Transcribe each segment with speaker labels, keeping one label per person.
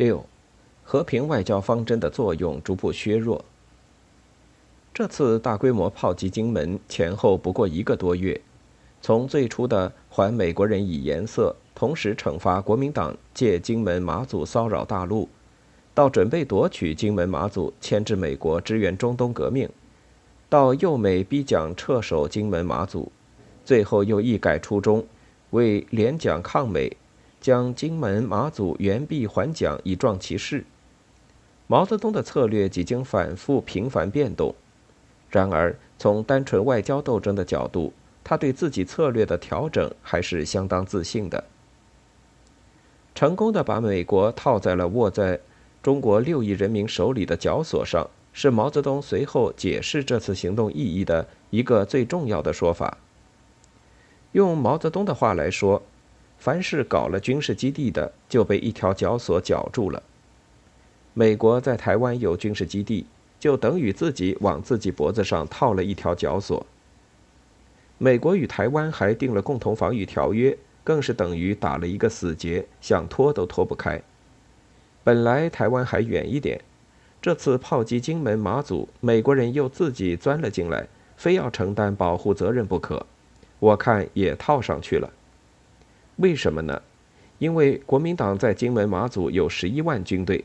Speaker 1: 六，和平外交方针的作用逐步削弱。这次大规模炮击金门前后不过一个多月，从最初的还美国人以颜色，同时惩罚国民党借金门马祖骚扰大陆，到准备夺取金门马祖牵制美国支援中东革命，到右美逼蒋撤守金门马祖，最后又一改初衷，为联蒋抗美。将金门、马祖原币还蒋，以壮其势。毛泽东的策略几经反复、频繁变动。然而，从单纯外交斗争的角度，他对自己策略的调整还是相当自信的。成功的把美国套在了握在中国六亿人民手里的绞索上，是毛泽东随后解释这次行动意义的一个最重要的说法。用毛泽东的话来说。凡是搞了军事基地的，就被一条绞索绞住了。美国在台湾有军事基地，就等于自己往自己脖子上套了一条绞索。美国与台湾还订了共同防御条约，更是等于打了一个死结，想脱都脱不开。本来台湾还远一点，这次炮击金门、马祖，美国人又自己钻了进来，非要承担保护责任不可。我看也套上去了。为什么呢？因为国民党在金门、马祖有十一万军队，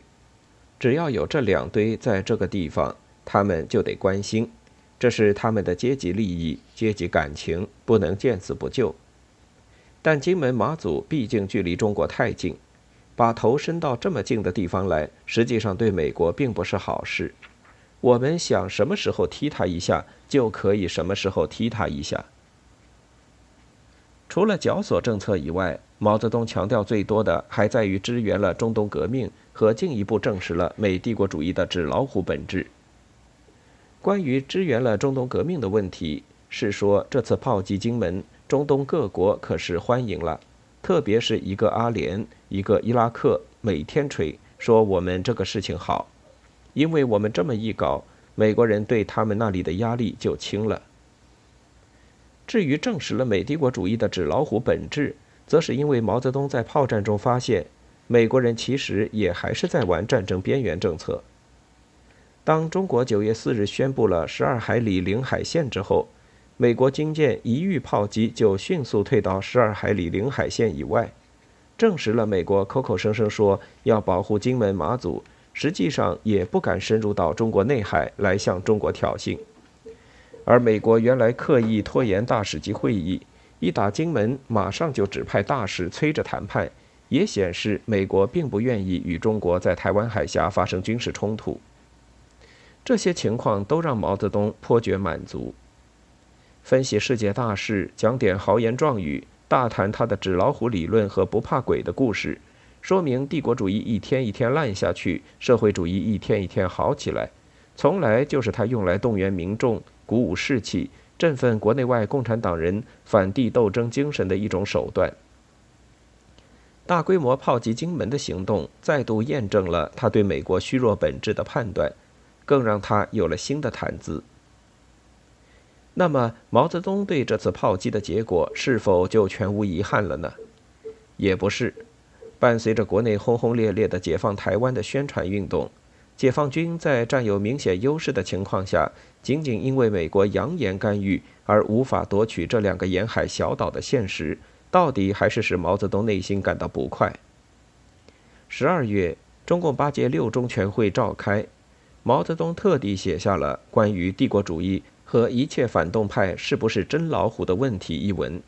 Speaker 1: 只要有这两堆在这个地方，他们就得关心，这是他们的阶级利益、阶级感情，不能见死不救。但金门、马祖毕竟距离中国太近，把头伸到这么近的地方来，实际上对美国并不是好事。我们想什么时候踢他一下，就可以什么时候踢他一下。除了绞索政策以外，毛泽东强调最多的还在于支援了中东革命和进一步证实了美帝国主义的纸老虎本质。关于支援了中东革命的问题，是说这次炮击金门，中东各国可是欢迎了，特别是一个阿联，一个伊拉克，每天吹说我们这个事情好，因为我们这么一搞，美国人对他们那里的压力就轻了。至于证实了美帝国主义的纸老虎本质，则是因为毛泽东在炮战中发现，美国人其实也还是在玩战争边缘政策。当中国九月四日宣布了十二海里领海线之后，美国军舰一遇炮击就迅速退到十二海里领海线以外，证实了美国口口声声说要保护金门马祖，实际上也不敢深入到中国内海来向中国挑衅。而美国原来刻意拖延大使级会议，一打金门马上就指派大使催着谈判，也显示美国并不愿意与中国在台湾海峡发生军事冲突。这些情况都让毛泽东颇觉满足。分析世界大事，讲点豪言壮语，大谈他的纸老虎理论和不怕鬼的故事，说明帝国主义一天一天烂下去，社会主义一天一天好起来，从来就是他用来动员民众。鼓舞士气、振奋国内外共产党人反帝斗争精神的一种手段。大规模炮击金门的行动，再度验证了他对美国虚弱本质的判断，更让他有了新的谈资。那么，毛泽东对这次炮击的结果是否就全无遗憾了呢？也不是。伴随着国内轰轰烈烈的解放台湾的宣传运动。解放军在占有明显优势的情况下，仅仅因为美国扬言干预而无法夺取这两个沿海小岛的现实，到底还是使毛泽东内心感到不快。十二月，中共八届六中全会召开，毛泽东特地写下了关于帝国主义和一切反动派是不是真老虎的问题一文，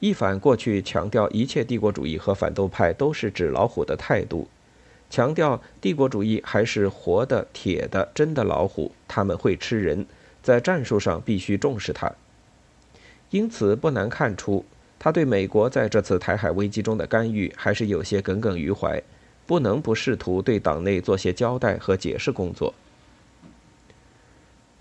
Speaker 1: 一反过去强调一切帝国主义和反动派都是纸老虎的态度。强调帝国主义还是活的、铁的、真的老虎，他们会吃人，在战术上必须重视它。因此，不难看出，他对美国在这次台海危机中的干预还是有些耿耿于怀，不能不试图对党内做些交代和解释工作。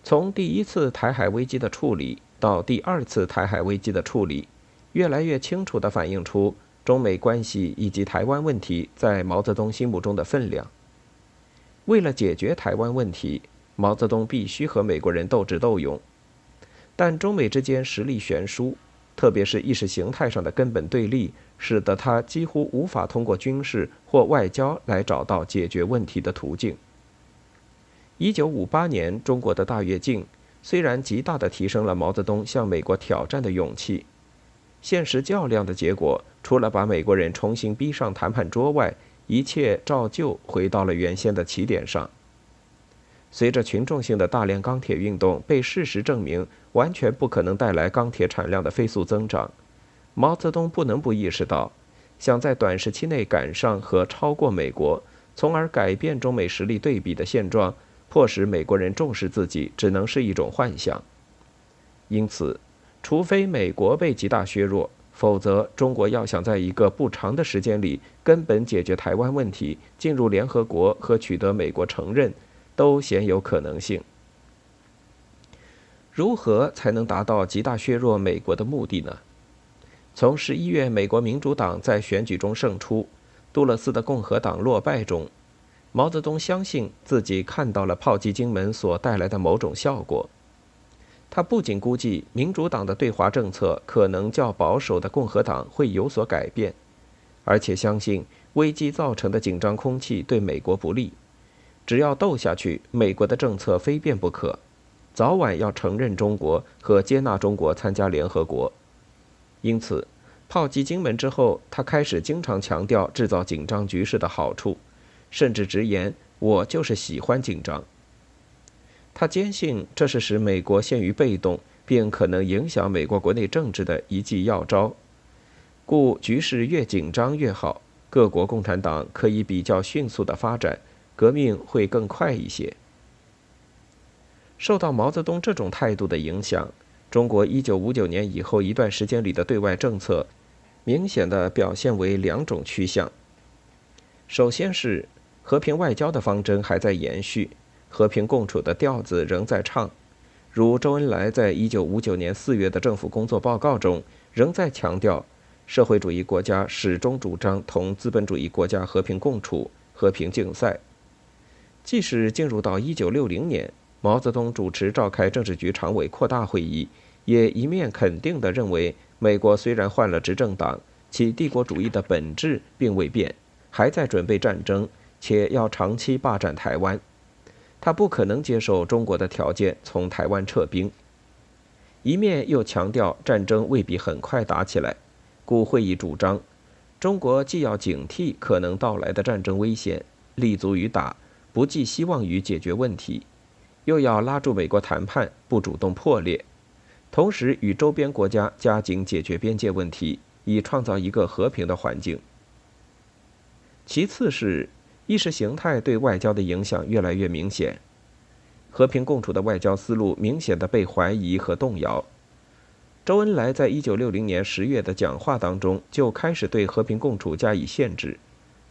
Speaker 1: 从第一次台海危机的处理到第二次台海危机的处理，越来越清楚地反映出。中美关系以及台湾问题在毛泽东心目中的分量。为了解决台湾问题，毛泽东必须和美国人斗智斗勇。但中美之间实力悬殊，特别是意识形态上的根本对立，使得他几乎无法通过军事或外交来找到解决问题的途径。一九五八年，中国的大跃进虽然极大地提升了毛泽东向美国挑战的勇气，现实较量的结果，除了把美国人重新逼上谈判桌外，一切照旧回到了原先的起点上。随着群众性的大炼钢铁运动被事实证明完全不可能带来钢铁产量的飞速增长，毛泽东不能不意识到，想在短时期内赶上和超过美国，从而改变中美实力对比的现状，迫使美国人重视自己，只能是一种幻想。因此，除非美国被极大削弱，否则中国要想在一个不长的时间里根本解决台湾问题，进入联合国和取得美国承认。都鲜有可能性。如何才能达到极大削弱美国的目的呢？从十一月美国民主党在选举中胜出，杜勒斯的共和党落败中，毛泽东相信自己看到了炮击金门所带来的某种效果。他不仅估计民主党的对华政策可能较保守的共和党会有所改变，而且相信危机造成的紧张空气对美国不利。只要斗下去，美国的政策非变不可，早晚要承认中国和接纳中国参加联合国。因此，炮击金门之后，他开始经常强调制造紧张局势的好处，甚至直言：“我就是喜欢紧张。”他坚信这是使美国陷于被动，并可能影响美国国内政治的一剂要招。故局势越紧张越好，各国共产党可以比较迅速的发展。革命会更快一些。受到毛泽东这种态度的影响，中国1959年以后一段时间里的对外政策，明显的表现为两种趋向。首先是和平外交的方针还在延续，和平共处的调子仍在唱，如周恩来在1959年4月的政府工作报告中，仍在强调，社会主义国家始终主张同资本主义国家和平共处、和平竞赛。即使进入到一九六零年，毛泽东主持召开政治局常委扩大会议，也一面肯定地认为，美国虽然换了执政党，其帝国主义的本质并未变，还在准备战争，且要长期霸占台湾。他不可能接受中国的条件从台湾撤兵。一面又强调战争未必很快打起来，故会议主张，中国既要警惕可能到来的战争危险，立足于打。不寄希望于解决问题，又要拉住美国谈判，不主动破裂，同时与周边国家加紧解决边界问题，以创造一个和平的环境。其次是意识形态对外交的影响越来越明显，和平共处的外交思路明显的被怀疑和动摇。周恩来在一九六零年十月的讲话当中就开始对和平共处加以限制，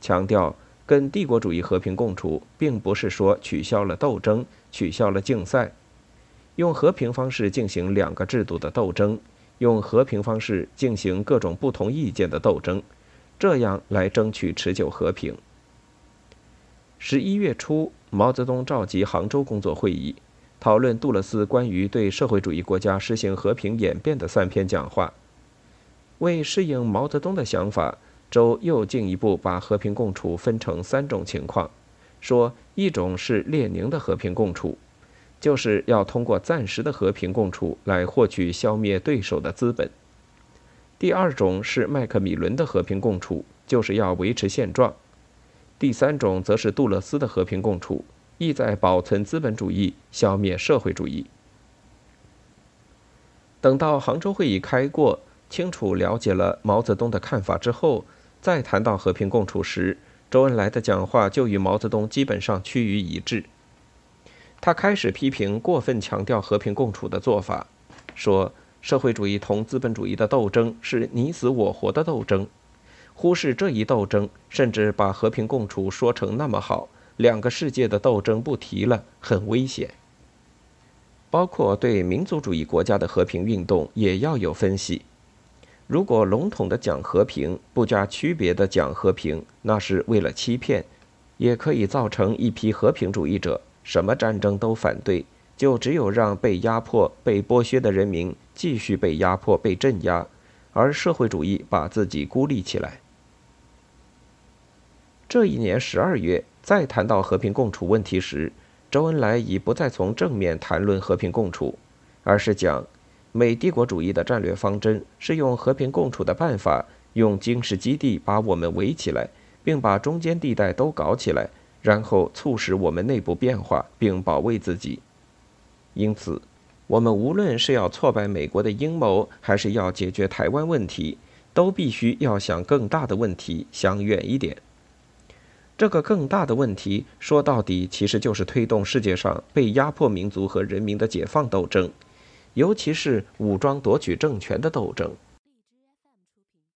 Speaker 1: 强调。跟帝国主义和平共处，并不是说取消了斗争、取消了竞赛，用和平方式进行两个制度的斗争，用和平方式进行各种不同意见的斗争，这样来争取持久和平。十一月初，毛泽东召集杭州工作会议，讨论杜勒斯关于对社会主义国家实行和平演变的三篇讲话，为适应毛泽东的想法。周又进一步把和平共处分成三种情况，说一种是列宁的和平共处，就是要通过暂时的和平共处来获取消灭对手的资本；第二种是麦克米伦的和平共处，就是要维持现状；第三种则是杜勒斯的和平共处，意在保存资本主义，消灭社会主义。等到杭州会议开过，清楚了解了毛泽东的看法之后。再谈到和平共处时，周恩来的讲话就与毛泽东基本上趋于一致。他开始批评过分强调和平共处的做法，说社会主义同资本主义的斗争是你死我活的斗争，忽视这一斗争，甚至把和平共处说成那么好，两个世界的斗争不提了，很危险。包括对民族主义国家的和平运动也要有分析。如果笼统的讲和平，不加区别的讲和平，那是为了欺骗，也可以造成一批和平主义者什么战争都反对，就只有让被压迫、被剥削的人民继续被压迫、被镇压，而社会主义把自己孤立起来。这一年十二月，再谈到和平共处问题时，周恩来已不再从正面谈论和平共处，而是讲，美帝国主义的战略方针是用和平共处的办法，用军事基地把我们围起来，并把中间地带都搞起来，然后促使我们内部变化，并保卫自己。因此，我们无论是要挫败美国的阴谋，还是要解决台湾问题，都必须要想更大的问题，想远一点。这个更大的问题，说到底，其实就是推动世界上被压迫民族和人民的解放斗争，尤其是武装夺取政权的斗争。